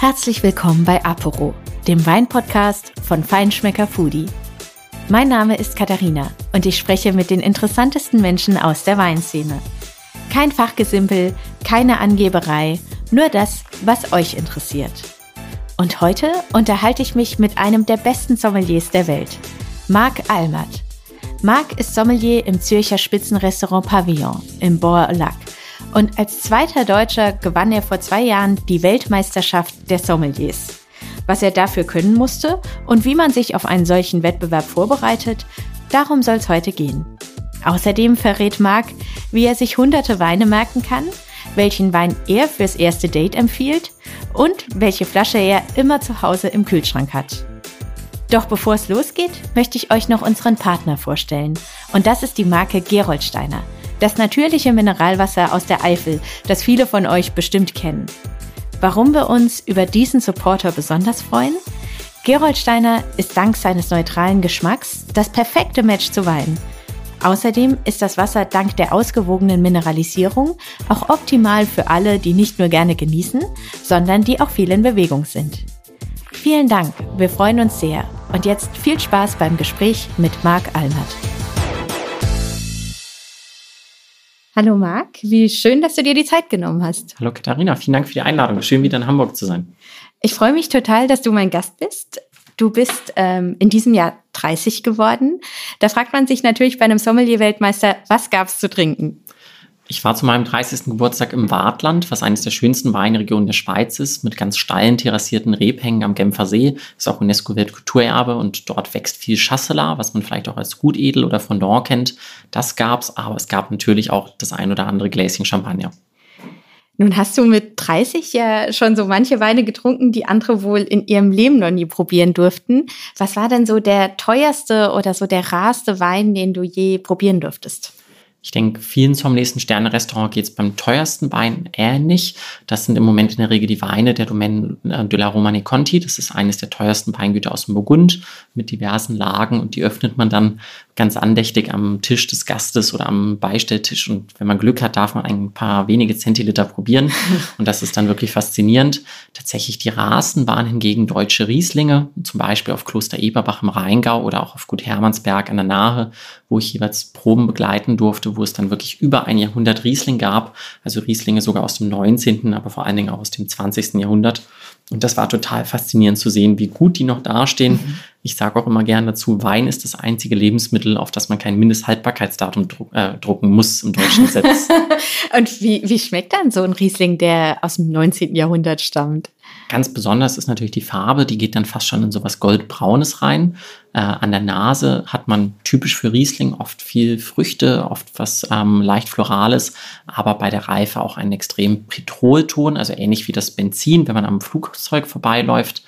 Herzlich willkommen bei Apero, dem Weinpodcast von Feinschmecker Foodie. Mein Name ist Katharina und ich spreche mit den interessantesten Menschen aus der Weinszene. Kein Fachgesimpel, keine Angeberei, nur das, was euch interessiert. Und heute unterhalte ich mich mit einem der besten Sommeliers der Welt, Marc Almert. Marc ist Sommelier im Zürcher Spitzenrestaurant Pavillon im Bois-Lac und als zweiter Deutscher gewann er vor zwei Jahren die Weltmeisterschaft der Sommeliers. Was er dafür können musste und wie man sich auf einen solchen Wettbewerb vorbereitet, darum soll es heute gehen. Außerdem verrät Marc, wie er sich hunderte Weine merken kann, welchen Wein er fürs erste Date empfiehlt und welche Flasche er immer zu Hause im Kühlschrank hat. Doch bevor es losgeht, möchte ich euch noch unseren Partner vorstellen. Und das ist die Marke Geroldsteiner. Das natürliche Mineralwasser aus der Eifel, das viele von euch bestimmt kennen. Warum wir uns über diesen Supporter besonders freuen? Geroldsteiner ist dank seines neutralen Geschmacks das perfekte Match zu Wein. Außerdem ist das Wasser dank der ausgewogenen Mineralisierung auch optimal für alle, die nicht nur gerne genießen, sondern die auch viel in Bewegung sind. Vielen Dank, wir freuen uns sehr. Und jetzt viel Spaß beim Gespräch mit Marc Almert. Hallo Marc, wie schön, dass du dir die Zeit genommen hast. Hallo Katharina, vielen Dank für die Einladung. Schön wieder in Hamburg zu sein. Ich freue mich total, dass du mein Gast bist. Du bist ähm, in diesem Jahr 30 geworden. Da fragt man sich natürlich bei einem Sommelier-Weltmeister, was gab es zu trinken? Ich war zu meinem 30. Geburtstag im Wartland, was eines der schönsten Weinregionen der Schweiz ist, mit ganz steilen terrassierten Rebhängen am Genfer See. Ist auch UNESCO-Weltkulturerbe und dort wächst viel Chasselas, was man vielleicht auch als Gutedel oder Fondant kennt. Das gab's, aber es gab natürlich auch das ein oder andere Gläschen Champagner. Nun hast du mit 30 ja schon so manche Weine getrunken, die andere wohl in ihrem Leben noch nie probieren durften. Was war denn so der teuerste oder so der rarste Wein, den du je probieren durftest? Ich denke, vielen zum nächsten Sterne-Restaurant geht es beim teuersten Wein ähnlich. Das sind im Moment in der Regel die Weine der Domaine äh, de la Romane Conti. Das ist eines der teuersten Weingüter aus dem Burgund mit diversen Lagen und die öffnet man dann ganz andächtig am Tisch des Gastes oder am Beistelltisch. Und wenn man Glück hat, darf man ein paar wenige Zentiliter probieren. Und das ist dann wirklich faszinierend. Tatsächlich die Rasen waren hingegen deutsche Rieslinge, zum Beispiel auf Kloster Eberbach im Rheingau oder auch auf Gut Hermannsberg an der Nahe, wo ich jeweils Proben begleiten durfte, wo es dann wirklich über ein Jahrhundert Riesling gab. Also Rieslinge sogar aus dem 19., aber vor allen Dingen auch aus dem 20. Jahrhundert. Und das war total faszinierend zu sehen, wie gut die noch dastehen. Mhm. Ich sage auch immer gern dazu, Wein ist das einzige Lebensmittel, auf das man kein Mindesthaltbarkeitsdatum druck, äh, drucken muss im deutschen Gesetz. Und wie, wie schmeckt dann so ein Riesling, der aus dem 19. Jahrhundert stammt? Ganz besonders ist natürlich die Farbe, die geht dann fast schon in sowas Goldbraunes rein. Äh, an der Nase hat man typisch für Riesling oft viel Früchte, oft was ähm, leicht Florales, aber bei der Reife auch einen extrem Petrolton, also ähnlich wie das Benzin, wenn man am Flugzeug vorbeiläuft.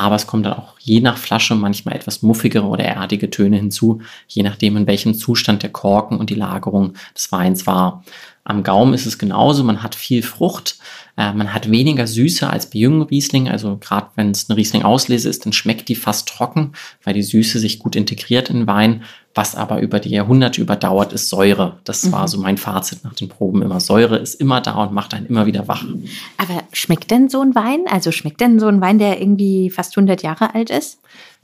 Aber es kommt dann auch je nach Flasche manchmal etwas muffigere oder erdige Töne hinzu, je nachdem, in welchem Zustand der Korken und die Lagerung des Weins war. Am Gaumen ist es genauso, man hat viel Frucht, äh, man hat weniger Süße als bei jungen Rieslingen. Also gerade wenn es eine Riesling-Auslese ist, dann schmeckt die fast trocken, weil die Süße sich gut integriert in Wein. Was aber über die Jahrhunderte überdauert, ist Säure. Das mhm. war so mein Fazit nach den Proben immer. Säure ist immer da und macht einen immer wieder wach. Aber schmeckt denn so ein Wein? Also schmeckt denn so ein Wein, der irgendwie fast 100 Jahre alt ist?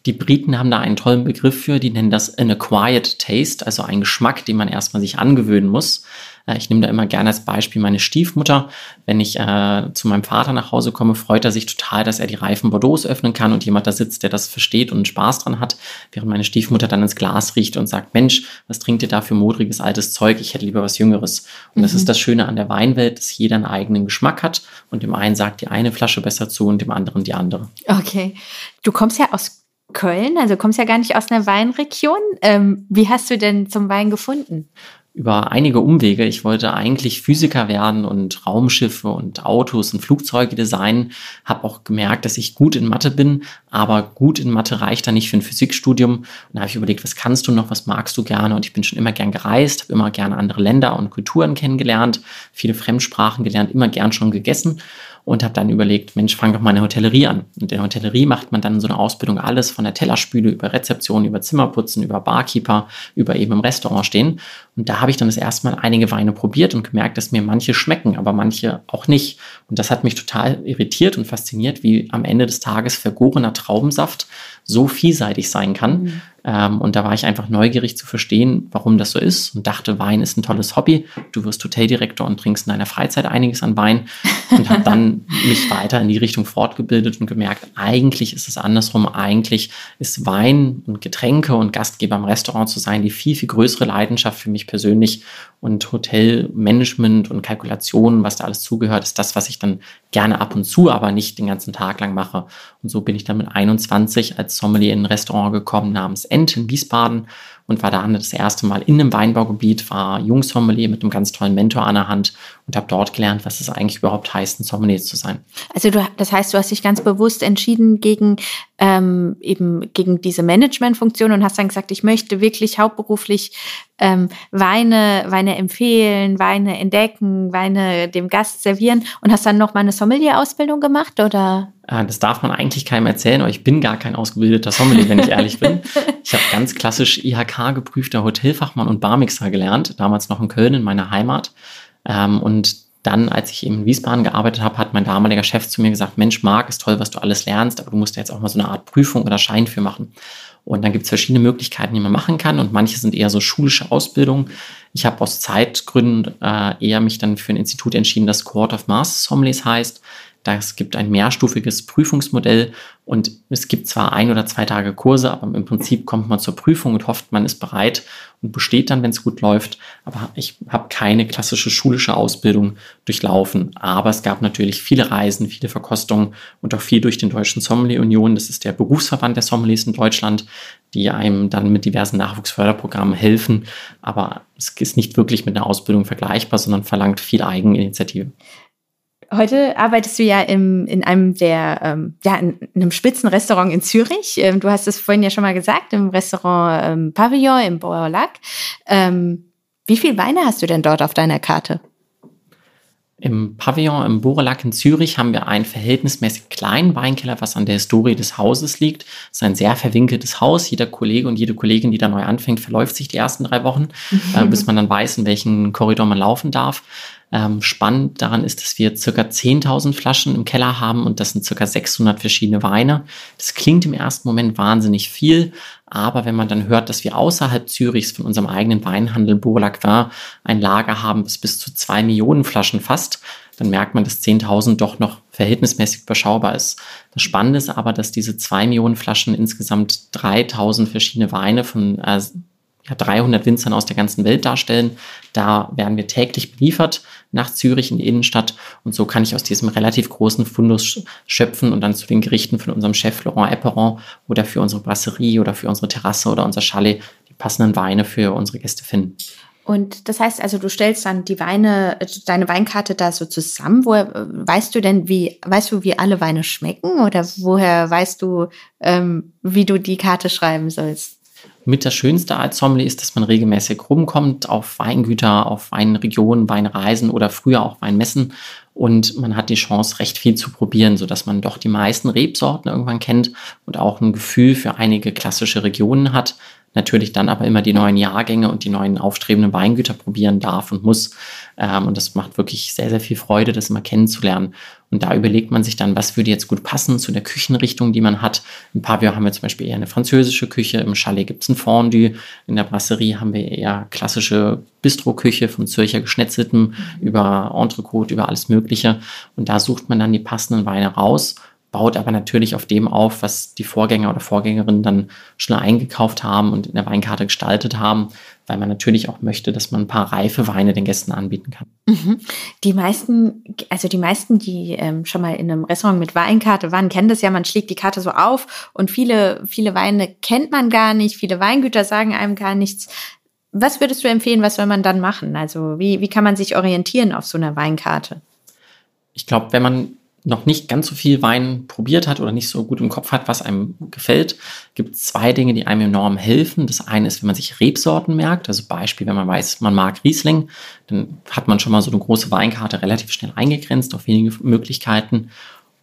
Die Briten haben da einen tollen Begriff für, die nennen das an acquired taste, also ein Geschmack, den man erstmal sich angewöhnen muss. Äh, ich nehme da immer gerne als Beispiel meine Stiefmutter. Wenn ich äh, zu meinem Vater nach Hause komme, freut er sich total, dass er die reifen Bordeaux öffnen kann und jemand da sitzt, der das versteht und Spaß dran hat, während meine Stiefmutter dann ins Glas riecht und sagt, Mensch, was trinkt ihr da für modriges altes Zeug? Ich hätte lieber was Jüngeres. Und mhm. das ist das Schöne an der Weinwelt, dass jeder einen eigenen Geschmack hat und dem einen sagt die eine Flasche besser zu und dem anderen die andere. Okay. Du kommst ja aus Köln, also kommst ja gar nicht aus einer Weinregion. Ähm, wie hast du denn zum Wein gefunden? Über einige Umwege. Ich wollte eigentlich Physiker werden und Raumschiffe und Autos und Flugzeuge designen. Habe auch gemerkt, dass ich gut in Mathe bin, aber gut in Mathe reicht da nicht für ein Physikstudium. Und da habe ich überlegt, was kannst du noch, was magst du gerne? Und ich bin schon immer gern gereist, habe immer gerne andere Länder und Kulturen kennengelernt, viele Fremdsprachen gelernt, immer gern schon gegessen und habe dann überlegt, Mensch, fang doch mal eine Hotellerie an. Und in der Hotellerie macht man dann so eine Ausbildung alles von der Tellerspüle über Rezeption, über Zimmerputzen, über Barkeeper, über eben im Restaurant stehen. Und da habe ich dann das erste Mal einige Weine probiert und gemerkt, dass mir manche schmecken, aber manche auch nicht. Und das hat mich total irritiert und fasziniert, wie am Ende des Tages vergorener Traubensaft so vielseitig sein kann. Mhm. Ähm, und da war ich einfach neugierig zu verstehen, warum das so ist und dachte, Wein ist ein tolles Hobby. Du wirst Hoteldirektor und trinkst in deiner Freizeit einiges an Wein und habe dann mich weiter in die Richtung fortgebildet und gemerkt, eigentlich ist es andersrum. Eigentlich ist Wein und Getränke und Gastgeber im Restaurant zu sein die viel, viel größere Leidenschaft für mich persönlich und Hotelmanagement und Kalkulationen, was da alles zugehört, ist das, was ich dann gerne ab und zu, aber nicht den ganzen Tag lang mache. Und so bin ich dann mit 21 als Sommelier in ein Restaurant gekommen namens Ent in Wiesbaden und war da das erste Mal in einem Weinbaugebiet, war Jungsommelier mit einem ganz tollen Mentor an der Hand und habe dort gelernt, was es eigentlich überhaupt heißt, ein Sommelier zu sein. Also du, das heißt, du hast dich ganz bewusst entschieden gegen ähm, eben gegen diese Managementfunktion und hast dann gesagt, ich möchte wirklich hauptberuflich ähm, Weine, Weine empfehlen, Weine entdecken, Weine dem Gast servieren und hast dann noch mal eine Sommelier-Ausbildung gemacht oder? Äh, das darf man eigentlich keinem erzählen, aber ich bin gar kein ausgebildeter Sommelier, wenn ich ehrlich bin. Ich habe ganz klassisch IHK-geprüfter Hotelfachmann und Barmixer gelernt, damals noch in Köln in meiner Heimat. Ähm, und dann, als ich in Wiesbaden gearbeitet habe, hat mein damaliger Chef zu mir gesagt, Mensch, Marc, ist toll, was du alles lernst, aber du musst ja jetzt auch mal so eine Art Prüfung oder Schein für machen. Und dann gibt es verschiedene Möglichkeiten, die man machen kann. Und manche sind eher so schulische Ausbildung. Ich habe aus Zeitgründen äh, eher mich dann für ein Institut entschieden, das Court of Masters Sommeliers heißt. Es gibt ein mehrstufiges Prüfungsmodell und es gibt zwar ein oder zwei Tage Kurse, aber im Prinzip kommt man zur Prüfung und hofft, man ist bereit und besteht dann, wenn es gut läuft. Aber ich habe keine klassische schulische Ausbildung durchlaufen. Aber es gab natürlich viele Reisen, viele Verkostungen und auch viel durch den Deutschen Sommelier Union. Das ist der Berufsverband der Sommeliers in Deutschland, die einem dann mit diversen Nachwuchsförderprogrammen helfen. Aber es ist nicht wirklich mit einer Ausbildung vergleichbar, sondern verlangt viel Eigeninitiative. Heute arbeitest du ja im, in einem der, ähm, ja, in einem Spitzenrestaurant in Zürich. Ähm, du hast es vorhin ja schon mal gesagt, im Restaurant ähm, Pavillon im Boerlac. Ähm, wie viel Weine hast du denn dort auf deiner Karte? Im Pavillon im Borelac in Zürich haben wir einen verhältnismäßig kleinen Weinkeller, was an der Historie des Hauses liegt. Es ist ein sehr verwinkeltes Haus. Jeder Kollege und jede Kollegin, die da neu anfängt, verläuft sich die ersten drei Wochen, äh, bis man dann weiß, in welchen Korridor man laufen darf. Ähm, spannend daran ist, dass wir circa 10.000 Flaschen im Keller haben und das sind circa 600 verschiedene Weine. Das klingt im ersten Moment wahnsinnig viel, aber wenn man dann hört, dass wir außerhalb Zürichs von unserem eigenen Weinhandel Bourlacquin ein Lager haben, das bis zu zwei Millionen Flaschen fasst, dann merkt man, dass 10.000 doch noch verhältnismäßig überschaubar ist. Das Spannende ist aber, dass diese zwei Millionen Flaschen insgesamt 3.000 verschiedene Weine von äh, ja, 300 Winzern aus der ganzen Welt darstellen. Da werden wir täglich beliefert nach Zürich in die Innenstadt und so kann ich aus diesem relativ großen Fundus schöpfen und dann zu den Gerichten von unserem Chef Laurent Epperon oder für unsere Brasserie oder für unsere Terrasse oder unser Chalet die passenden Weine für unsere Gäste finden. Und das heißt also, du stellst dann die Weine, deine Weinkarte da so zusammen. Woher weißt du denn, wie, weißt du, wie alle Weine schmecken? Oder woher weißt du, ähm, wie du die Karte schreiben sollst? Mit das Schönste als Sommelier ist, dass man regelmäßig rumkommt auf Weingüter, auf Weinregionen, Weinreisen oder früher auch Weinmessen. Und man hat die Chance, recht viel zu probieren, sodass man doch die meisten Rebsorten irgendwann kennt und auch ein Gefühl für einige klassische Regionen hat natürlich dann aber immer die neuen Jahrgänge und die neuen aufstrebenden Weingüter probieren darf und muss. Ähm, und das macht wirklich sehr, sehr viel Freude, das immer kennenzulernen. Und da überlegt man sich dann, was würde jetzt gut passen zu der Küchenrichtung, die man hat. Im Pavillon haben wir zum Beispiel eher eine französische Küche, im Chalet gibt es ein Fondue, in der Brasserie haben wir eher klassische Bistro-Küche vom Zürcher Geschnetzeltem über Entrecote, über alles Mögliche. Und da sucht man dann die passenden Weine raus baut aber natürlich auf dem auf, was die Vorgänger oder Vorgängerinnen dann schon eingekauft haben und in der Weinkarte gestaltet haben, weil man natürlich auch möchte, dass man ein paar reife Weine den Gästen anbieten kann. Mhm. Die meisten, also die meisten, die ähm, schon mal in einem Restaurant mit Weinkarte waren, kennen das ja, man schlägt die Karte so auf und viele, viele Weine kennt man gar nicht, viele Weingüter sagen einem gar nichts. Was würdest du empfehlen, was soll man dann machen? Also wie, wie kann man sich orientieren auf so einer Weinkarte? Ich glaube, wenn man noch nicht ganz so viel Wein probiert hat oder nicht so gut im Kopf hat, was einem gefällt, gibt es zwei Dinge, die einem enorm helfen. Das eine ist, wenn man sich Rebsorten merkt. Also Beispiel, wenn man weiß, man mag Riesling, dann hat man schon mal so eine große Weinkarte relativ schnell eingegrenzt auf wenige Möglichkeiten.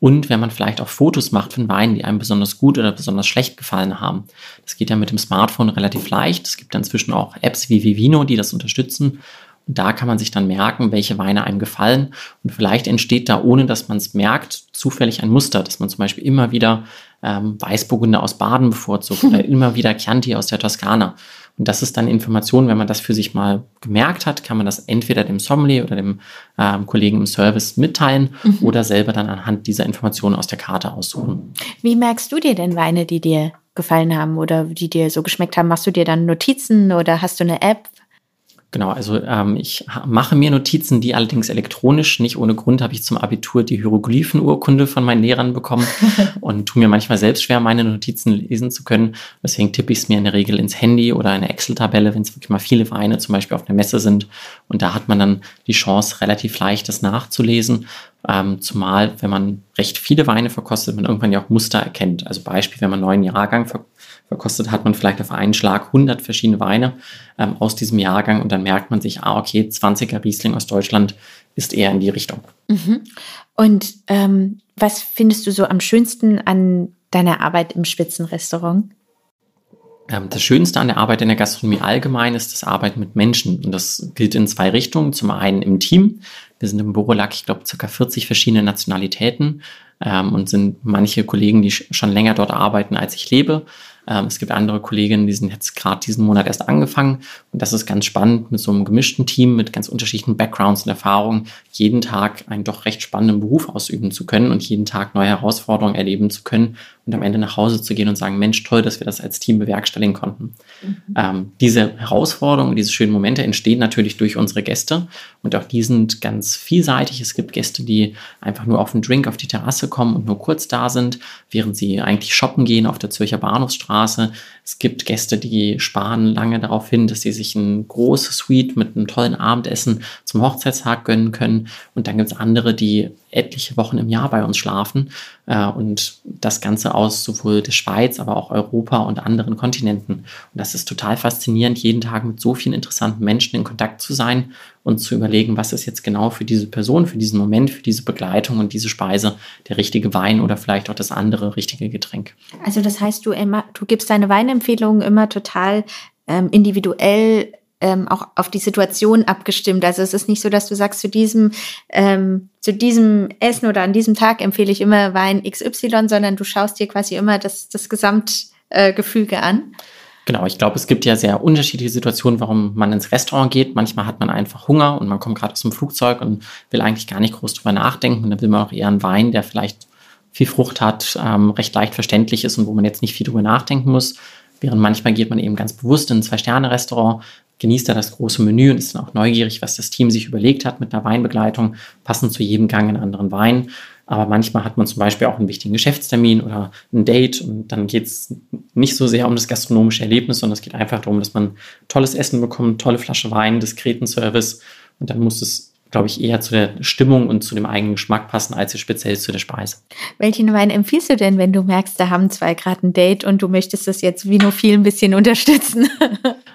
Und wenn man vielleicht auch Fotos macht von Weinen, die einem besonders gut oder besonders schlecht gefallen haben. Das geht ja mit dem Smartphone relativ leicht. Es gibt inzwischen auch Apps wie Vivino, die das unterstützen. Und da kann man sich dann merken, welche Weine einem gefallen. Und vielleicht entsteht da, ohne dass man es merkt, zufällig ein Muster, dass man zum Beispiel immer wieder ähm, Weißburgunder aus Baden bevorzugt oder immer wieder Chianti aus der Toskana. Und das ist dann Information, wenn man das für sich mal gemerkt hat, kann man das entweder dem Sommelier oder dem ähm, Kollegen im Service mitteilen mhm. oder selber dann anhand dieser Informationen aus der Karte aussuchen. Wie merkst du dir denn Weine, die dir gefallen haben oder die dir so geschmeckt haben? Machst du dir dann Notizen oder hast du eine App? Genau, also ähm, ich mache mir Notizen, die allerdings elektronisch. Nicht ohne Grund habe ich zum Abitur die Hieroglyphenurkunde von meinen Lehrern bekommen und tue mir manchmal selbst schwer, meine Notizen lesen zu können. Deswegen tippe ich es mir in der Regel ins Handy oder eine Excel-Tabelle, wenn es wirklich mal viele Weine zum Beispiel auf der Messe sind. Und da hat man dann die Chance, relativ leicht das nachzulesen. Ähm, zumal, wenn man recht viele Weine verkostet, man irgendwann ja auch Muster erkennt. Also Beispiel, wenn man einen neuen Jahrgang verkostet, verkostet, hat man vielleicht auf einen Schlag 100 verschiedene Weine ähm, aus diesem Jahrgang und dann merkt man sich, ah, okay, 20er Riesling aus Deutschland ist eher in die Richtung. Mhm. Und ähm, was findest du so am schönsten an deiner Arbeit im Spitzenrestaurant? Ähm, das Schönste an der Arbeit in der Gastronomie allgemein ist das Arbeiten mit Menschen. Und das gilt in zwei Richtungen. Zum einen im Team. Wir sind im Büro, lag ich glaube, ca. 40 verschiedene Nationalitäten ähm, und sind manche Kollegen, die schon länger dort arbeiten, als ich lebe. Ähm, es gibt andere Kolleginnen, die sind jetzt gerade diesen Monat erst angefangen. Und das ist ganz spannend, mit so einem gemischten Team, mit ganz unterschiedlichen Backgrounds und Erfahrungen, jeden Tag einen doch recht spannenden Beruf ausüben zu können und jeden Tag neue Herausforderungen erleben zu können und am Ende nach Hause zu gehen und sagen, Mensch, toll, dass wir das als Team bewerkstelligen konnten. Mhm. Ähm, diese Herausforderungen, diese schönen Momente entstehen natürlich durch unsere Gäste und auch die sind ganz vielseitig. Es gibt Gäste, die einfach nur auf einen Drink auf die Terrasse kommen und nur kurz da sind, während sie eigentlich shoppen gehen auf der Zürcher Bahnhofsstraße. Es gibt Gäste, die sparen lange darauf hin, dass sie sich ein großes Suite mit einem tollen Abendessen zum Hochzeitstag gönnen können. Und dann gibt es andere, die etliche Wochen im Jahr bei uns schlafen äh, und das Ganze aus sowohl der Schweiz, aber auch Europa und anderen Kontinenten. Und das ist total faszinierend, jeden Tag mit so vielen interessanten Menschen in Kontakt zu sein und zu überlegen, was ist jetzt genau für diese Person, für diesen Moment, für diese Begleitung und diese Speise der richtige Wein oder vielleicht auch das andere richtige Getränk. Also das heißt, du immer, du gibst deine Weinempfehlungen immer total ähm, individuell ähm, auch auf die Situation abgestimmt. Also es ist nicht so, dass du sagst, zu diesem, ähm, zu diesem Essen oder an diesem Tag empfehle ich immer Wein XY, sondern du schaust dir quasi immer das, das Gesamtgefüge äh, an. Genau, ich glaube, es gibt ja sehr unterschiedliche Situationen, warum man ins Restaurant geht. Manchmal hat man einfach Hunger und man kommt gerade aus dem Flugzeug und will eigentlich gar nicht groß drüber nachdenken. Und dann will man auch eher einen Wein, der vielleicht viel Frucht hat, ähm, recht leicht verständlich ist und wo man jetzt nicht viel drüber nachdenken muss. Während manchmal geht man eben ganz bewusst in ein Zwei-Sterne-Restaurant, genießt er das große Menü und ist dann auch neugierig, was das Team sich überlegt hat mit einer Weinbegleitung, passend zu jedem Gang einen anderen Wein. Aber manchmal hat man zum Beispiel auch einen wichtigen Geschäftstermin oder ein Date und dann geht es nicht so sehr um das gastronomische Erlebnis, sondern es geht einfach darum, dass man tolles Essen bekommt, tolle Flasche Wein, diskreten Service und dann muss es glaube ich, eher zu der Stimmung und zu dem eigenen Geschmack passen, als speziell zu der Speise. Welchen Wein empfiehlst du denn, wenn du merkst, da haben zwei gerade ein Date und du möchtest das jetzt wie nur viel ein bisschen unterstützen?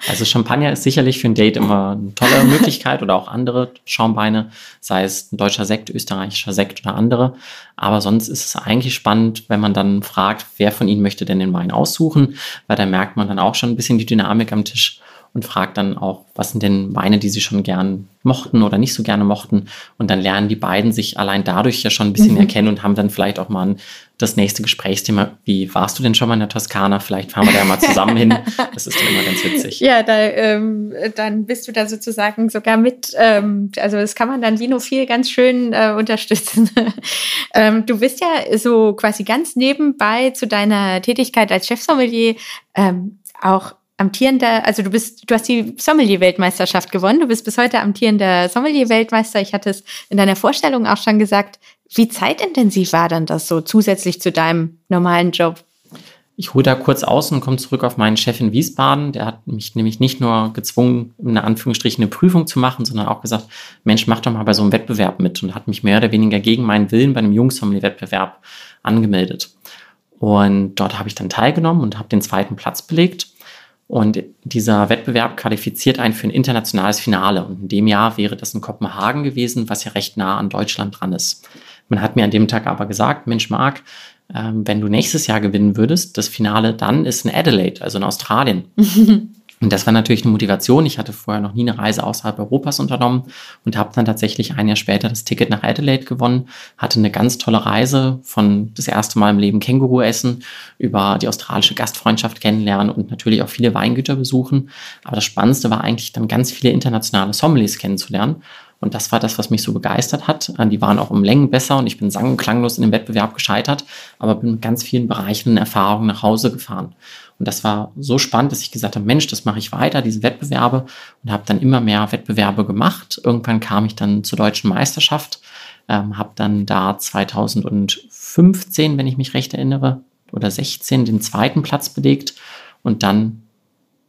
Also Champagner ist sicherlich für ein Date immer eine tolle Möglichkeit oder auch andere Schaumweine, sei es ein deutscher Sekt, österreichischer Sekt oder andere. Aber sonst ist es eigentlich spannend, wenn man dann fragt, wer von Ihnen möchte denn den Wein aussuchen, weil da merkt man dann auch schon ein bisschen die Dynamik am Tisch und fragt dann auch, was sind denn Weine, die sie schon gern mochten oder nicht so gerne mochten. Und dann lernen die beiden sich allein dadurch ja schon ein bisschen mhm. erkennen und haben dann vielleicht auch mal ein, das nächste Gesprächsthema. Wie warst du denn schon mal in der Toskana? Vielleicht fahren wir da mal zusammen hin. Das ist dann immer ganz witzig. Ja, da, ähm, dann bist du da sozusagen sogar mit. Ähm, also das kann man dann Lino viel ganz schön äh, unterstützen. ähm, du bist ja so quasi ganz nebenbei zu deiner Tätigkeit als Chefsommelier ähm, auch amtierender, also du bist, du hast die Sommelier-Weltmeisterschaft gewonnen, du bist bis heute amtierender Sommelier-Weltmeister. Ich hatte es in deiner Vorstellung auch schon gesagt. Wie zeitintensiv war dann das so zusätzlich zu deinem normalen Job? Ich hole da kurz aus und komme zurück auf meinen Chef in Wiesbaden. Der hat mich nämlich nicht nur gezwungen, in Anführungsstrichen eine Prüfung zu machen, sondern auch gesagt, Mensch, mach doch mal bei so einem Wettbewerb mit und hat mich mehr oder weniger gegen meinen Willen bei einem Jungsommelier-Wettbewerb angemeldet. Und dort habe ich dann teilgenommen und habe den zweiten Platz belegt. Und dieser Wettbewerb qualifiziert einen für ein internationales Finale. Und in dem Jahr wäre das in Kopenhagen gewesen, was ja recht nah an Deutschland dran ist. Man hat mir an dem Tag aber gesagt, Mensch, Marc, ähm, wenn du nächstes Jahr gewinnen würdest, das Finale dann ist in Adelaide, also in Australien. Und das war natürlich eine Motivation. Ich hatte vorher noch nie eine Reise außerhalb Europas unternommen und habe dann tatsächlich ein Jahr später das Ticket nach Adelaide gewonnen, hatte eine ganz tolle Reise von das erste Mal im Leben Känguru essen, über die australische Gastfreundschaft kennenlernen und natürlich auch viele Weingüter besuchen. Aber das Spannendste war eigentlich dann ganz viele internationale Sommeliers kennenzulernen und das war das, was mich so begeistert hat. Die waren auch um Längen besser und ich bin sang- und klanglos in dem Wettbewerb gescheitert, aber bin mit ganz vielen Bereichen und Erfahrungen nach Hause gefahren. Und das war so spannend, dass ich gesagt habe, Mensch, das mache ich weiter, diese Wettbewerbe. Und habe dann immer mehr Wettbewerbe gemacht. Irgendwann kam ich dann zur deutschen Meisterschaft, ähm, habe dann da 2015, wenn ich mich recht erinnere, oder 16 den zweiten Platz belegt. Und dann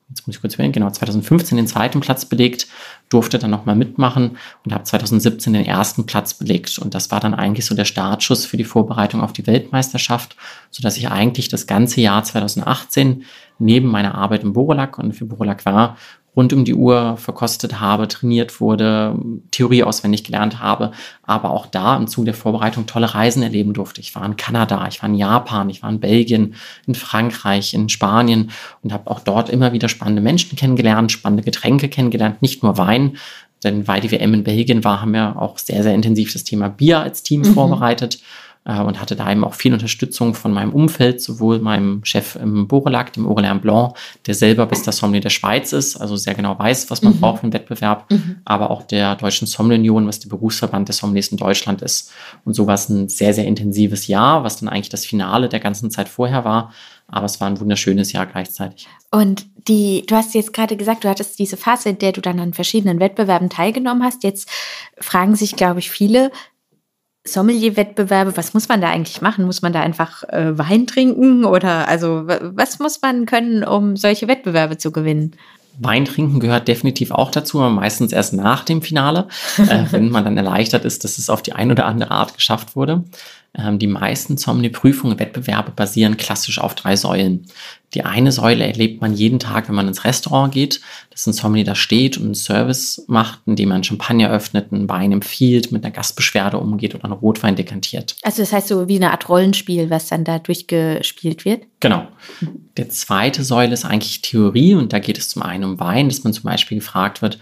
jetzt muss ich kurz wählen, genau, 2015 den zweiten Platz belegt, durfte dann nochmal mitmachen und habe 2017 den ersten Platz belegt. Und das war dann eigentlich so der Startschuss für die Vorbereitung auf die Weltmeisterschaft, sodass ich eigentlich das ganze Jahr 2018 neben meiner Arbeit im Borolak und für Borolak war rund um die Uhr verkostet habe, trainiert wurde, Theorie auswendig gelernt habe, aber auch da im Zuge der Vorbereitung tolle Reisen erleben durfte. Ich war in Kanada, ich war in Japan, ich war in Belgien, in Frankreich, in Spanien und habe auch dort immer wieder spannende Menschen kennengelernt, spannende Getränke kennengelernt, nicht nur Wein, denn weil die WM in Belgien war, haben wir auch sehr, sehr intensiv das Thema Bier als Team mhm. vorbereitet äh, und hatte da eben auch viel Unterstützung von meinem Umfeld, sowohl meinem Chef im Borelac, dem Aurélien Blanc, der selber bis der Sommelier der Schweiz ist, also sehr genau weiß, was man mhm. braucht für einen Wettbewerb, mhm. aber auch der Deutschen Sommelier-Union, was der Berufsverband der Sommeliers in Deutschland ist. Und so war es ein sehr, sehr intensives Jahr, was dann eigentlich das Finale der ganzen Zeit vorher war. Aber es war ein wunderschönes Jahr gleichzeitig. Und die, du hast jetzt gerade gesagt, du hattest diese Phase, in der du dann an verschiedenen Wettbewerben teilgenommen hast. Jetzt fragen sich, glaube ich, viele, Sommelier-Wettbewerbe, was muss man da eigentlich machen? Muss man da einfach äh, Wein trinken oder also was muss man können, um solche Wettbewerbe zu gewinnen? Wein trinken gehört definitiv auch dazu, aber meistens erst nach dem Finale, äh, wenn man dann erleichtert ist, dass es auf die eine oder andere Art geschafft wurde. Ähm, die meisten Sommelier-Prüfungen, Wettbewerbe basieren klassisch auf drei Säulen. Die eine Säule erlebt man jeden Tag, wenn man ins Restaurant geht, dass ein Sommelier da steht und einen Service macht, indem man Champagner öffnet, einen Wein empfiehlt, mit einer Gastbeschwerde umgeht oder einen Rotwein dekantiert. Also das heißt so wie eine Art Rollenspiel, was dann da durchgespielt wird? Genau. Der zweite Säule ist eigentlich Theorie und da geht es zum einen um Wein, dass man zum Beispiel gefragt wird,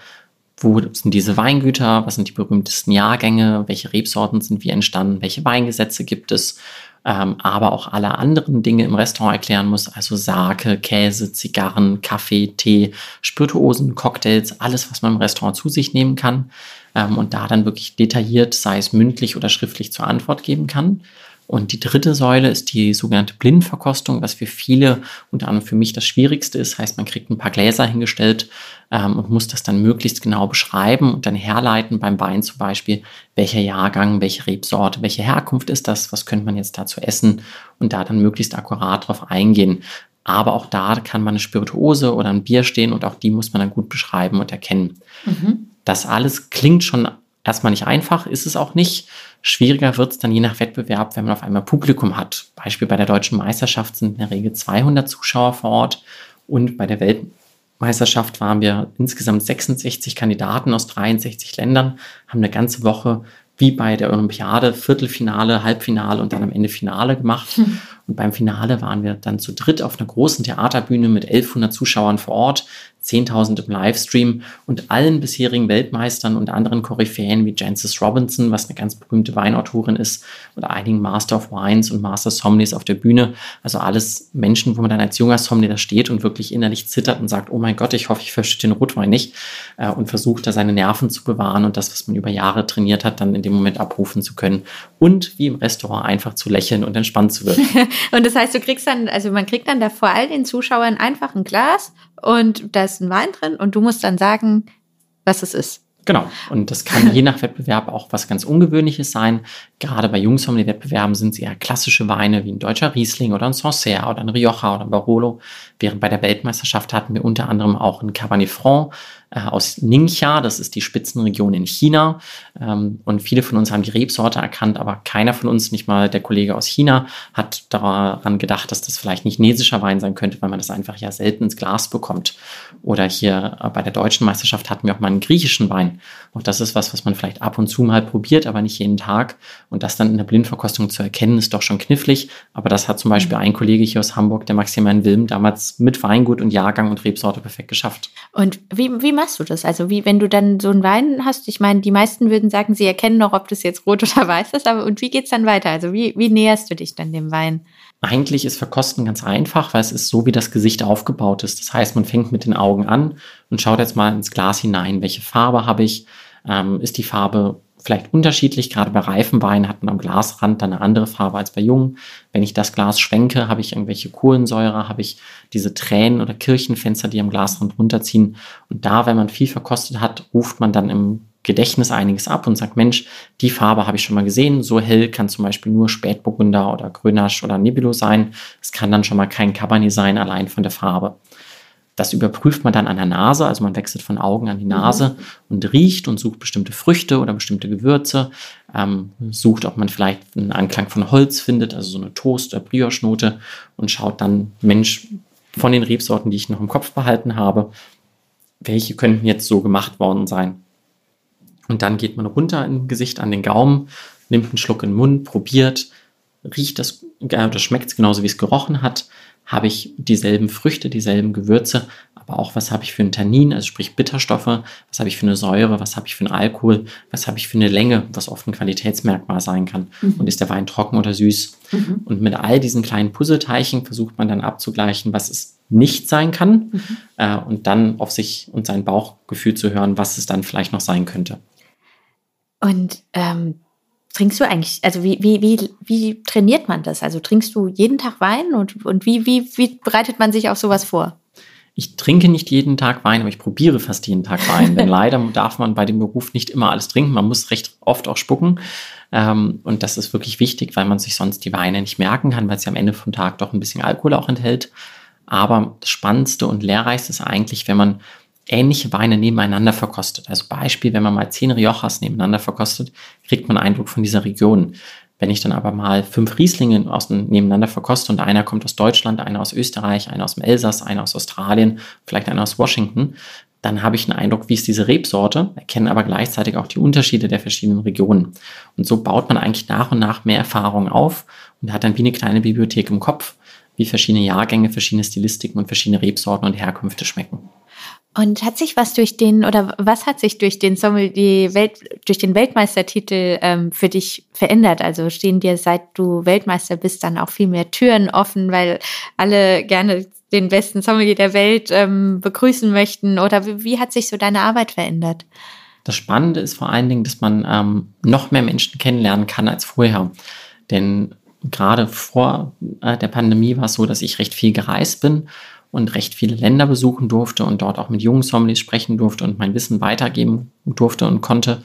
wo sind diese Weingüter, was sind die berühmtesten Jahrgänge, welche Rebsorten sind wie entstanden, welche Weingesetze gibt es, ähm, aber auch alle anderen Dinge im Restaurant erklären muss, also Sake, Käse, Zigarren, Kaffee, Tee, Spirituosen, Cocktails, alles, was man im Restaurant zu sich nehmen kann ähm, und da dann wirklich detailliert, sei es mündlich oder schriftlich zur Antwort geben kann. Und die dritte Säule ist die sogenannte Blindverkostung, was für viele, unter anderem für mich, das Schwierigste ist. Heißt, man kriegt ein paar Gläser hingestellt ähm, und muss das dann möglichst genau beschreiben und dann herleiten beim Wein zum Beispiel, welcher Jahrgang, welche Rebsorte, welche Herkunft ist das, was könnte man jetzt dazu essen und da dann möglichst akkurat drauf eingehen. Aber auch da kann man eine Spirituose oder ein Bier stehen und auch die muss man dann gut beschreiben und erkennen. Mhm. Das alles klingt schon erstmal nicht einfach, ist es auch nicht. Schwieriger wird es dann je nach Wettbewerb, wenn man auf einmal Publikum hat. Beispiel bei der deutschen Meisterschaft sind in der Regel 200 Zuschauer vor Ort und bei der Weltmeisterschaft waren wir insgesamt 66 Kandidaten aus 63 Ländern, haben eine ganze Woche wie bei der Olympiade Viertelfinale, Halbfinale und dann am Ende Finale gemacht. Hm. Und beim Finale waren wir dann zu dritt auf einer großen Theaterbühne mit 1100 Zuschauern vor Ort. 10.000 im Livestream und allen bisherigen Weltmeistern und anderen Koryphäen wie Jancis Robinson, was eine ganz berühmte Weinautorin ist, und einigen Master of Wines und Master Sommeliers auf der Bühne. Also alles Menschen, wo man dann als junger Sommelier da steht und wirklich innerlich zittert und sagt, oh mein Gott, ich hoffe, ich verstehe den Rotwein nicht äh, und versucht da seine Nerven zu bewahren und das, was man über Jahre trainiert hat, dann in dem Moment abrufen zu können und wie im Restaurant einfach zu lächeln und entspannt zu wirken. und das heißt, du kriegst dann, also man kriegt dann da vor all den Zuschauern einfach ein Glas und da ist ein Wein drin und du musst dann sagen, was es ist. Genau. Und das kann je nach Wettbewerb auch was ganz Ungewöhnliches sein. Gerade bei Jungsommelier-Wettbewerben sind es eher klassische Weine wie ein deutscher Riesling oder ein Sancerre oder ein Rioja oder ein Barolo. Während bei der Weltmeisterschaft hatten wir unter anderem auch ein Cabernet Franc äh, aus Ningxia, das ist die Spitzenregion in China. Ähm, und viele von uns haben die Rebsorte erkannt, aber keiner von uns, nicht mal der Kollege aus China, hat daran gedacht, dass das vielleicht nicht chinesischer Wein sein könnte, weil man das einfach ja selten ins Glas bekommt. Oder hier äh, bei der deutschen Meisterschaft hatten wir auch mal einen griechischen Wein. Auch das ist was, was man vielleicht ab und zu mal probiert, aber nicht jeden Tag. Und das dann in der Blindverkostung zu erkennen, ist doch schon knifflig. Aber das hat zum Beispiel ein Kollege hier aus Hamburg, der Maximilian Wilm, damals mit Weingut und Jahrgang und Rebsorte perfekt geschafft. Und wie, wie machst du das? Also wie, wenn du dann so einen Wein hast, ich meine, die meisten würden sagen, sie erkennen noch, ob das jetzt rot oder weiß ist, aber und wie geht's dann weiter? Also wie, wie näherst du dich dann dem Wein? Eigentlich ist Verkosten ganz einfach, weil es ist so, wie das Gesicht aufgebaut ist. Das heißt, man fängt mit den Augen an und schaut jetzt mal ins Glas hinein. Welche Farbe habe ich? Ähm, ist die Farbe vielleicht unterschiedlich. Gerade bei reifen Weinen hat man am Glasrand dann eine andere Farbe als bei jungen. Wenn ich das Glas schwenke, habe ich irgendwelche Kohlensäure, habe ich diese Tränen oder Kirchenfenster, die am Glasrand runterziehen. Und da, wenn man viel verkostet hat, ruft man dann im Gedächtnis einiges ab und sagt, Mensch, die Farbe habe ich schon mal gesehen. So hell kann zum Beispiel nur Spätburgunder oder Grenache oder Nebulot sein. Es kann dann schon mal kein Cabernet sein, allein von der Farbe. Das überprüft man dann an der Nase, also man wechselt von Augen an die Nase mhm. und riecht und sucht bestimmte Früchte oder bestimmte Gewürze, ähm, sucht, ob man vielleicht einen Anklang von Holz findet, also so eine Toast- oder Brioche-Note und schaut dann, Mensch, von den Rebsorten, die ich noch im Kopf behalten habe, welche könnten jetzt so gemacht worden sein. Und dann geht man runter im Gesicht an den Gaumen, nimmt einen Schluck in den Mund, probiert, riecht das, äh, schmeckt es genauso, wie es gerochen hat, habe ich dieselben Früchte, dieselben Gewürze, aber auch was habe ich für einen Tannin, also sprich Bitterstoffe, was habe ich für eine Säure, was habe ich für einen Alkohol, was habe ich für eine Länge, was oft ein Qualitätsmerkmal sein kann. Mhm. Und ist der Wein trocken oder süß? Mhm. Und mit all diesen kleinen Puzzleteilchen versucht man dann abzugleichen, was es nicht sein kann mhm. äh, und dann auf sich und sein Bauchgefühl zu hören, was es dann vielleicht noch sein könnte. Und ähm, trinkst du eigentlich, also wie, wie, wie, wie trainiert man das? Also trinkst du jeden Tag Wein und, und wie, wie, wie bereitet man sich auf sowas vor? Ich trinke nicht jeden Tag Wein, aber ich probiere fast jeden Tag Wein. Denn leider darf man bei dem Beruf nicht immer alles trinken. Man muss recht oft auch spucken. Ähm, und das ist wirklich wichtig, weil man sich sonst die Weine nicht merken kann, weil sie am Ende vom Tag doch ein bisschen Alkohol auch enthält. Aber das Spannendste und Lehrreichste ist eigentlich, wenn man ähnliche Weine nebeneinander verkostet. Also Beispiel, wenn man mal zehn Riojas nebeneinander verkostet, kriegt man Eindruck von dieser Region. Wenn ich dann aber mal fünf Rieslinge aus, nebeneinander verkoste und einer kommt aus Deutschland, einer aus Österreich, einer aus dem Elsass, einer aus Australien, vielleicht einer aus Washington, dann habe ich einen Eindruck, wie ist diese Rebsorte, erkenne aber gleichzeitig auch die Unterschiede der verschiedenen Regionen. Und so baut man eigentlich nach und nach mehr Erfahrungen auf und hat dann wie eine kleine Bibliothek im Kopf, wie verschiedene Jahrgänge, verschiedene Stilistiken und verschiedene Rebsorten und Herkünfte schmecken. Und hat sich was durch den, oder was hat sich durch den Sommelier Welt, durch den Weltmeistertitel ähm, für dich verändert? Also stehen dir, seit du Weltmeister bist, dann auch viel mehr Türen offen, weil alle gerne den besten Sommelier der Welt ähm, begrüßen möchten? Oder wie, wie, hat sich so deine Arbeit verändert? Das Spannende ist vor allen Dingen, dass man ähm, noch mehr Menschen kennenlernen kann als vorher. Denn gerade vor äh, der Pandemie war es so, dass ich recht viel gereist bin und recht viele Länder besuchen durfte und dort auch mit jungen Sommeliers sprechen durfte und mein Wissen weitergeben durfte und konnte.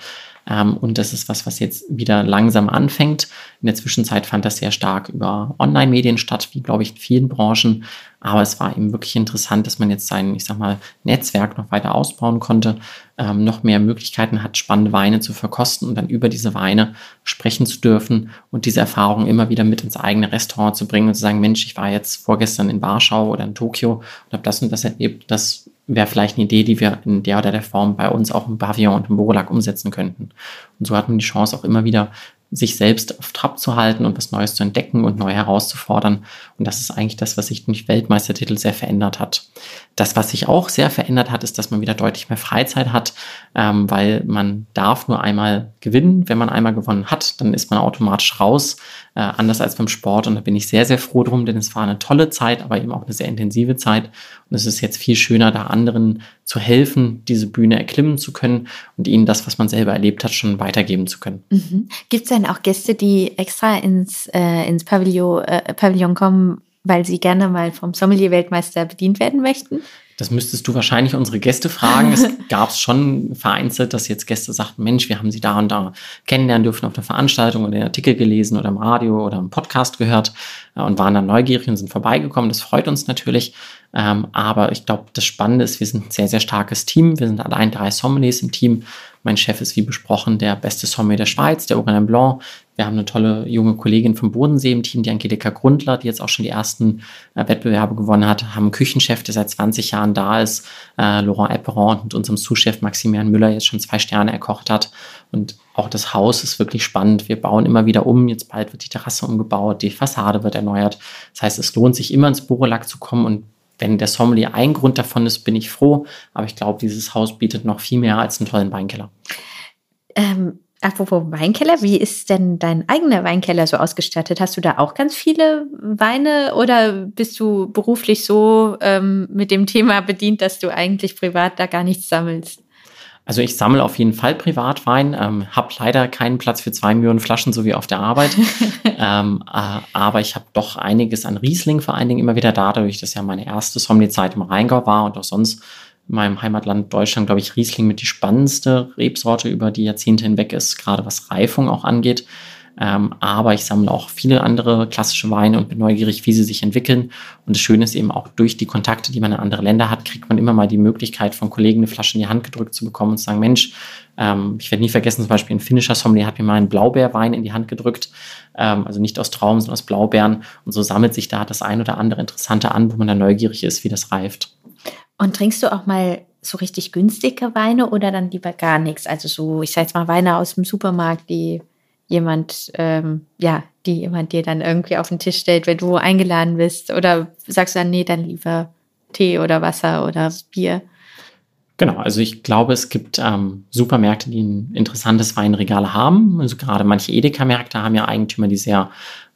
Ähm, und das ist was, was jetzt wieder langsam anfängt. In der Zwischenzeit fand das sehr stark über Online-Medien statt, wie glaube ich in vielen Branchen. Aber es war eben wirklich interessant, dass man jetzt sein, ich sag mal, Netzwerk noch weiter ausbauen konnte, ähm, noch mehr Möglichkeiten hat, spannende Weine zu verkosten und dann über diese Weine sprechen zu dürfen und diese Erfahrung immer wieder mit ins eigene Restaurant zu bringen und zu sagen, Mensch, ich war jetzt vorgestern in Warschau oder in Tokio und habe das und das erlebt. Das wäre vielleicht eine Idee, die wir in der oder der Form bei uns auch im Pavillon und im Borolak umsetzen könnten. Und so hat man die Chance auch immer wieder sich selbst auf Trab zu halten und was Neues zu entdecken und neu herauszufordern. Und das ist eigentlich das, was sich durch Weltmeistertitel sehr verändert hat. Das, was sich auch sehr verändert hat, ist, dass man wieder deutlich mehr Freizeit hat, ähm, weil man darf nur einmal gewinnen. Wenn man einmal gewonnen hat, dann ist man automatisch raus, äh, anders als beim Sport. Und da bin ich sehr, sehr froh drum, denn es war eine tolle Zeit, aber eben auch eine sehr intensive Zeit. Und es ist jetzt viel schöner, da anderen zu helfen, diese Bühne erklimmen zu können und ihnen das, was man selber erlebt hat, schon weitergeben zu können. Mhm. Gibt es denn auch Gäste, die extra ins, äh, ins Pavillon, äh, Pavillon kommen, weil sie gerne mal vom Sommelier-Weltmeister bedient werden möchten? Das müsstest du wahrscheinlich unsere Gäste fragen. Es gab es schon vereinzelt, dass jetzt Gäste sagten, Mensch, wir haben sie da und da kennenlernen dürfen auf der Veranstaltung oder den Artikel gelesen oder im Radio oder im Podcast gehört äh, und waren dann neugierig und sind vorbeigekommen. Das freut uns natürlich. Ähm, aber ich glaube, das Spannende ist, wir sind ein sehr, sehr starkes Team. Wir sind allein drei Sommeliers im Team. Mein Chef ist, wie besprochen, der beste Sommelier der Schweiz, der Aurélien Blanc. Wir haben eine tolle junge Kollegin vom Bodensee im Team, die Angelika Grundler, die jetzt auch schon die ersten äh, Wettbewerbe gewonnen hat. Haben einen Küchenchef, der seit 20 Jahren da ist, äh, Laurent Epperon und mit unserem Sous-Chef Maximilian Müller jetzt schon zwei Sterne erkocht hat. Und auch das Haus ist wirklich spannend. Wir bauen immer wieder um. Jetzt bald wird die Terrasse umgebaut, die Fassade wird erneuert. Das heißt, es lohnt sich immer ins Borolack zu kommen und wenn der Sommelier ein Grund davon ist, bin ich froh. Aber ich glaube, dieses Haus bietet noch viel mehr als einen tollen Weinkeller. Ähm, apropos Weinkeller, wie ist denn dein eigener Weinkeller so ausgestattet? Hast du da auch ganz viele Weine oder bist du beruflich so ähm, mit dem Thema bedient, dass du eigentlich privat da gar nichts sammelst? Also ich sammle auf jeden Fall Privatwein, ähm, habe leider keinen Platz für zwei Millionen Flaschen, so wie auf der Arbeit. ähm, äh, aber ich habe doch einiges an Riesling vor allen Dingen immer wieder da, dadurch, dass ja meine erste Sommelier-Zeit im Rheingau war und auch sonst meinem Heimatland Deutschland, glaube ich, Riesling mit die spannendste Rebsorte über die Jahrzehnte hinweg ist, gerade was Reifung auch angeht. Ähm, aber ich sammle auch viele andere klassische Weine und bin neugierig, wie sie sich entwickeln. Und das Schöne ist eben auch durch die Kontakte, die man in andere Länder hat, kriegt man immer mal die Möglichkeit, von Kollegen eine Flasche in die Hand gedrückt zu bekommen und zu sagen, Mensch, ähm, ich werde nie vergessen, zum Beispiel ein finnischer Sommelier hat mir mal einen Blaubeerwein in die Hand gedrückt. Ähm, also nicht aus Trauben, sondern aus Blaubeeren. Und so sammelt sich da das ein oder andere Interessante an, wo man dann neugierig ist, wie das reift. Und trinkst du auch mal so richtig günstige Weine oder dann lieber gar nichts? Also so, ich sag jetzt mal Weine aus dem Supermarkt, die jemand, ähm, ja, die jemand dir dann irgendwie auf den Tisch stellt, wenn du eingeladen bist? Oder sagst du dann, nee, dann lieber Tee oder Wasser oder Bier? Genau, also ich glaube, es gibt ähm, Supermärkte, die ein interessantes Weinregal haben. Also gerade manche Edeka-Märkte haben ja Eigentümer, die sehr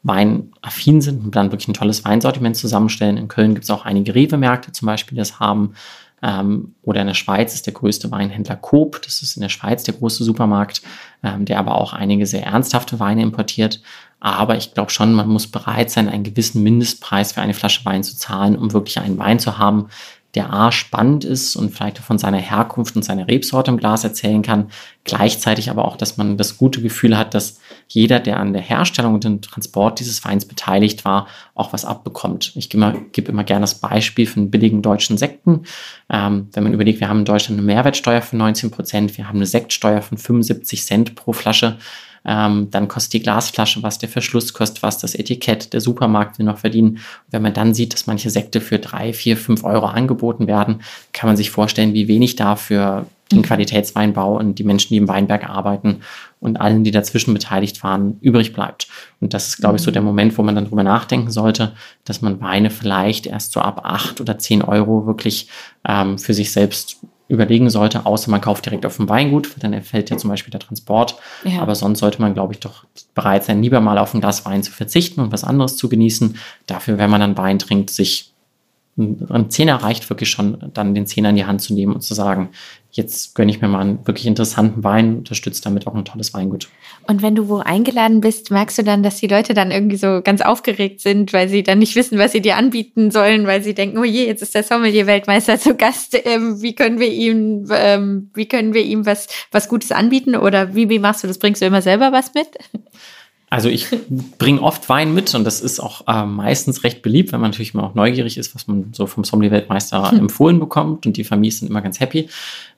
weinaffin sind und dann wirklich ein tolles Weinsortiment zusammenstellen. In Köln gibt es auch einige Rewe-Märkte zum Beispiel, die das haben. Ähm, oder in der Schweiz ist der größte Weinhändler Coop, das ist in der Schweiz der große Supermarkt, ähm, der aber auch einige sehr ernsthafte Weine importiert. Aber ich glaube schon, man muss bereit sein, einen gewissen Mindestpreis für eine Flasche Wein zu zahlen, um wirklich einen Wein zu haben, der A spannend ist und vielleicht von seiner Herkunft und seiner Rebsorte im Glas erzählen kann. Gleichzeitig aber auch, dass man das gute Gefühl hat, dass jeder, der an der Herstellung und dem Transport dieses Weins beteiligt war, auch was abbekommt. Ich gebe immer, gebe immer gerne das Beispiel von billigen deutschen Sekten. Ähm, wenn man überlegt, wir haben in Deutschland eine Mehrwertsteuer von 19 Prozent, wir haben eine Sektsteuer von 75 Cent pro Flasche. Ähm, dann kostet die Glasflasche was, der Verschluss kostet was, das Etikett, der Supermarkt will noch verdienen. Und wenn man dann sieht, dass manche Sekte für drei, vier, fünf Euro angeboten werden, kann man sich vorstellen, wie wenig dafür den mhm. Qualitätsweinbau und die Menschen, die im Weinberg arbeiten und allen, die dazwischen beteiligt waren, übrig bleibt. Und das ist, glaube ich, so der mhm. Moment, wo man dann drüber nachdenken sollte, dass man Weine vielleicht erst so ab acht oder zehn Euro wirklich ähm, für sich selbst überlegen sollte, außer man kauft direkt auf dem Weingut, dann erfällt ja zum Beispiel der Transport. Ja. Aber sonst sollte man, glaube ich, doch bereit sein, lieber mal auf ein Glas Wein zu verzichten und was anderes zu genießen. Dafür, wenn man dann Wein trinkt, sich ein Zehner reicht wirklich schon, dann den Zehner in die Hand zu nehmen und zu sagen, jetzt gönne ich mir mal einen wirklich interessanten Wein, unterstützt damit auch ein tolles Weingut. Und wenn du wo eingeladen bist, merkst du dann, dass die Leute dann irgendwie so ganz aufgeregt sind, weil sie dann nicht wissen, was sie dir anbieten sollen, weil sie denken, oh je, jetzt ist der Sommelier-Weltmeister zu Gast, ähm, wie können wir ihm, ähm, wie können wir ihm was, was Gutes anbieten oder wie, wie machst du das? Bringst du immer selber was mit? Also ich bringe oft Wein mit und das ist auch äh, meistens recht beliebt, wenn man natürlich immer auch neugierig ist, was man so vom Sommelier-Weltmeister hm. empfohlen bekommt und die Familie sind immer ganz happy.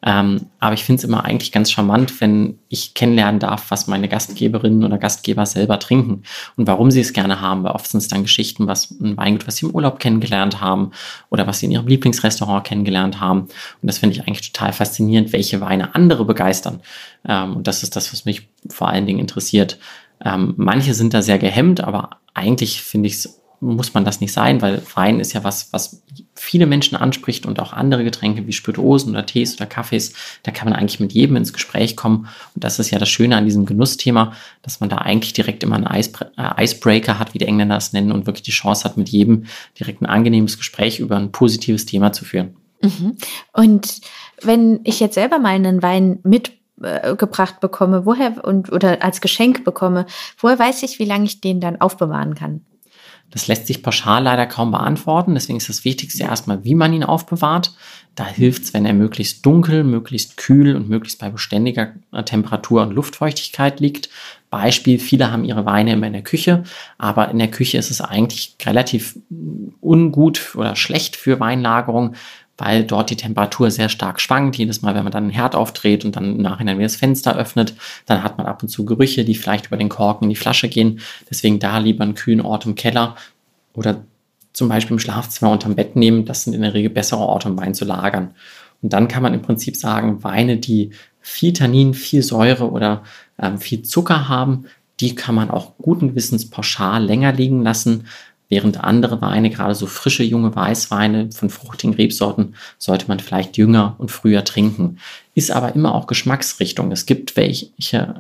Ähm, aber ich finde es immer eigentlich ganz charmant, wenn ich kennenlernen darf, was meine Gastgeberinnen oder Gastgeber selber trinken und warum sie es gerne haben, weil oft sind es dann Geschichten, was ein Weingut, was sie im Urlaub kennengelernt haben oder was sie in ihrem Lieblingsrestaurant kennengelernt haben. Und das finde ich eigentlich total faszinierend, welche Weine andere begeistern. Ähm, und das ist das, was mich vor allen Dingen interessiert. Ähm, manche sind da sehr gehemmt, aber eigentlich finde ich muss man das nicht sein, weil Wein ist ja was, was viele Menschen anspricht und auch andere Getränke wie Spirituosen oder Tees oder Kaffees. Da kann man eigentlich mit jedem ins Gespräch kommen. Und das ist ja das Schöne an diesem Genussthema, dass man da eigentlich direkt immer einen äh, Icebreaker hat, wie die Engländer es nennen, und wirklich die Chance hat, mit jedem direkt ein angenehmes Gespräch über ein positives Thema zu führen. Mhm. Und wenn ich jetzt selber mal einen Wein mit äh, gebracht bekomme, woher und oder als Geschenk bekomme, woher weiß ich, wie lange ich den dann aufbewahren kann? Das lässt sich pauschal leider kaum beantworten. Deswegen ist das Wichtigste erstmal, wie man ihn aufbewahrt. Da hilft es, wenn er möglichst dunkel, möglichst kühl und möglichst bei beständiger äh, Temperatur und Luftfeuchtigkeit liegt. Beispiel, viele haben ihre Weine immer in der Küche, aber in der Küche ist es eigentlich relativ ungut oder schlecht für Weinlagerung, weil dort die Temperatur sehr stark schwankt. Jedes Mal, wenn man dann einen Herd aufdreht und dann im Nachhinein wieder das Fenster öffnet, dann hat man ab und zu Gerüche, die vielleicht über den Korken in die Flasche gehen. Deswegen da lieber einen kühlen Ort im Keller oder zum Beispiel im Schlafzimmer unterm Bett nehmen. Das sind in der Regel bessere Orte, um Wein zu lagern. Und dann kann man im Prinzip sagen, Weine, die viel Tannin, viel Säure oder ähm, viel Zucker haben, die kann man auch guten Gewissens pauschal länger liegen lassen, Während andere Weine, gerade so frische junge Weißweine von fruchtigen Rebsorten, sollte man vielleicht jünger und früher trinken. Ist aber immer auch Geschmacksrichtung. Es gibt welche,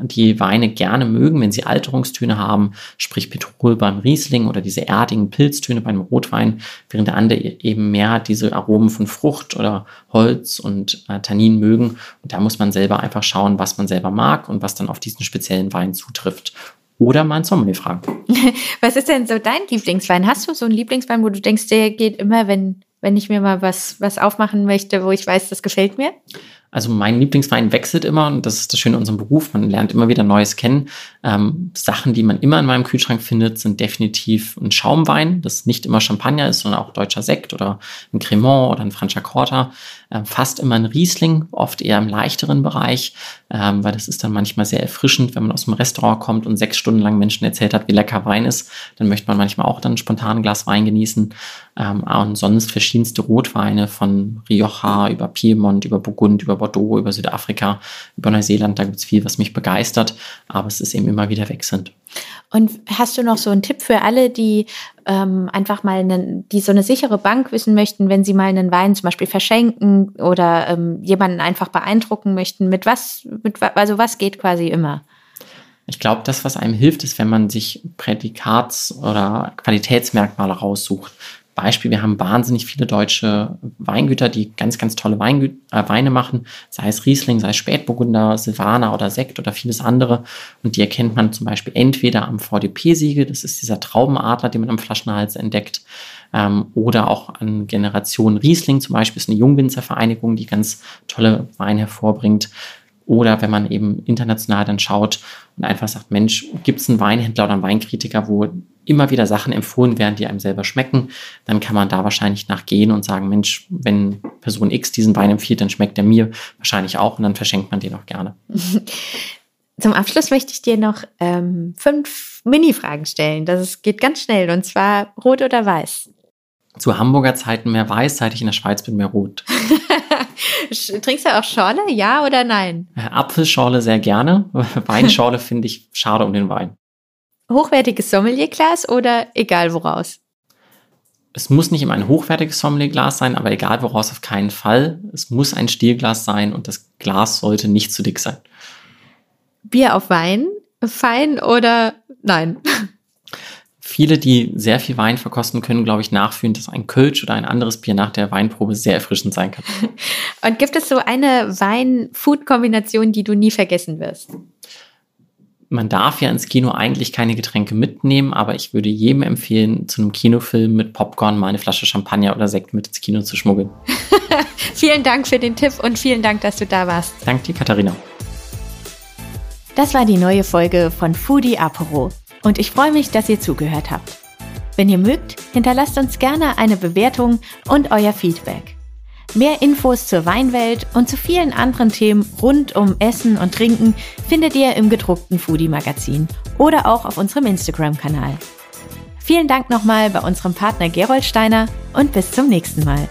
die Weine gerne mögen, wenn sie Alterungstöne haben, sprich Petrol beim Riesling oder diese erdigen Pilztöne beim Rotwein, während der andere eben mehr diese Aromen von Frucht oder Holz und äh, Tannin mögen. Und da muss man selber einfach schauen, was man selber mag und was dann auf diesen speziellen Wein zutrifft oder mal ein Sommelier fragen. Was ist denn so dein Lieblingswein? Hast du so einen Lieblingswein, wo du denkst, der geht immer, wenn, wenn ich mir mal was, was aufmachen möchte, wo ich weiß, das gefällt mir? Also mein Lieblingswein wechselt immer und das ist das Schöne in unserem Beruf. Man lernt immer wieder Neues kennen. Ähm, Sachen, die man immer in meinem Kühlschrank findet, sind definitiv ein Schaumwein, das nicht immer Champagner ist, sondern auch deutscher Sekt oder ein Cremant oder ein Franciacorta. Ähm, fast immer ein Riesling, oft eher im leichteren Bereich, ähm, weil das ist dann manchmal sehr erfrischend, wenn man aus dem Restaurant kommt und sechs Stunden lang Menschen erzählt hat, wie lecker Wein ist. Dann möchte man manchmal auch dann spontan ein Glas Wein genießen. Ähm, und sonst verschiedenste Rotweine von Rioja über Piemont, über Burgund, über Bordeaux, über Südafrika, über Neuseeland. Da gibt es viel, was mich begeistert, aber es ist eben immer wieder wechselnd. Und hast du noch so einen Tipp für alle, die ähm, einfach mal, einen, die so eine sichere Bank wissen möchten, wenn sie mal einen Wein zum Beispiel verschenken oder ähm, jemanden einfach beeindrucken möchten? Mit was, mit, also was geht quasi immer? Ich glaube, das, was einem hilft, ist, wenn man sich Prädikats- oder Qualitätsmerkmale raussucht. Beispiel, wir haben wahnsinnig viele deutsche Weingüter, die ganz, ganz tolle Weingü äh, Weine machen, sei es Riesling, sei es Spätburgunder, Silvaner oder Sekt oder vieles andere. Und die erkennt man zum Beispiel entweder am VDP-Siegel, das ist dieser Traubenadler, den man am Flaschenhals entdeckt, ähm, oder auch an Generation Riesling zum Beispiel, ist eine Jungwinzervereinigung, die ganz tolle Weine hervorbringt. Oder wenn man eben international dann schaut und einfach sagt, Mensch, gibt es einen Weinhändler oder einen Weinkritiker, wo immer wieder Sachen empfohlen werden, die einem selber schmecken, dann kann man da wahrscheinlich nachgehen und sagen, Mensch, wenn Person X diesen Wein empfiehlt, dann schmeckt er mir wahrscheinlich auch und dann verschenkt man den auch gerne. Zum Abschluss möchte ich dir noch ähm, fünf Mini-Fragen stellen. Das geht ganz schnell und zwar rot oder weiß? Zu Hamburger Zeiten mehr weiß, seit ich in der Schweiz bin, mehr rot. Trinkst du auch Schorle, ja oder nein? Äh, Apfelschorle sehr gerne. Weinschorle finde ich schade um den Wein. Hochwertiges Sommelierglas oder egal woraus? Es muss nicht immer ein hochwertiges Sommelierglas sein, aber egal woraus auf keinen Fall. Es muss ein Stielglas sein und das Glas sollte nicht zu dick sein. Bier auf Wein? Fein oder nein? viele, die sehr viel Wein verkosten, können, glaube ich, nachfühlen, dass ein Kölsch oder ein anderes Bier nach der Weinprobe sehr erfrischend sein kann. Und gibt es so eine Wein-Food-Kombination, die du nie vergessen wirst? Man darf ja ins Kino eigentlich keine Getränke mitnehmen, aber ich würde jedem empfehlen, zu einem Kinofilm mit Popcorn mal eine Flasche Champagner oder Sekt mit ins Kino zu schmuggeln. vielen Dank für den Tipp und vielen Dank, dass du da warst. Danke dir, Katharina. Das war die neue Folge von Foodie Apero und ich freue mich, dass ihr zugehört habt. Wenn ihr mögt, hinterlasst uns gerne eine Bewertung und euer Feedback. Mehr Infos zur Weinwelt und zu vielen anderen Themen rund um Essen und Trinken findet ihr im gedruckten Foodie Magazin oder auch auf unserem Instagram-Kanal. Vielen Dank nochmal bei unserem Partner Gerold Steiner und bis zum nächsten Mal.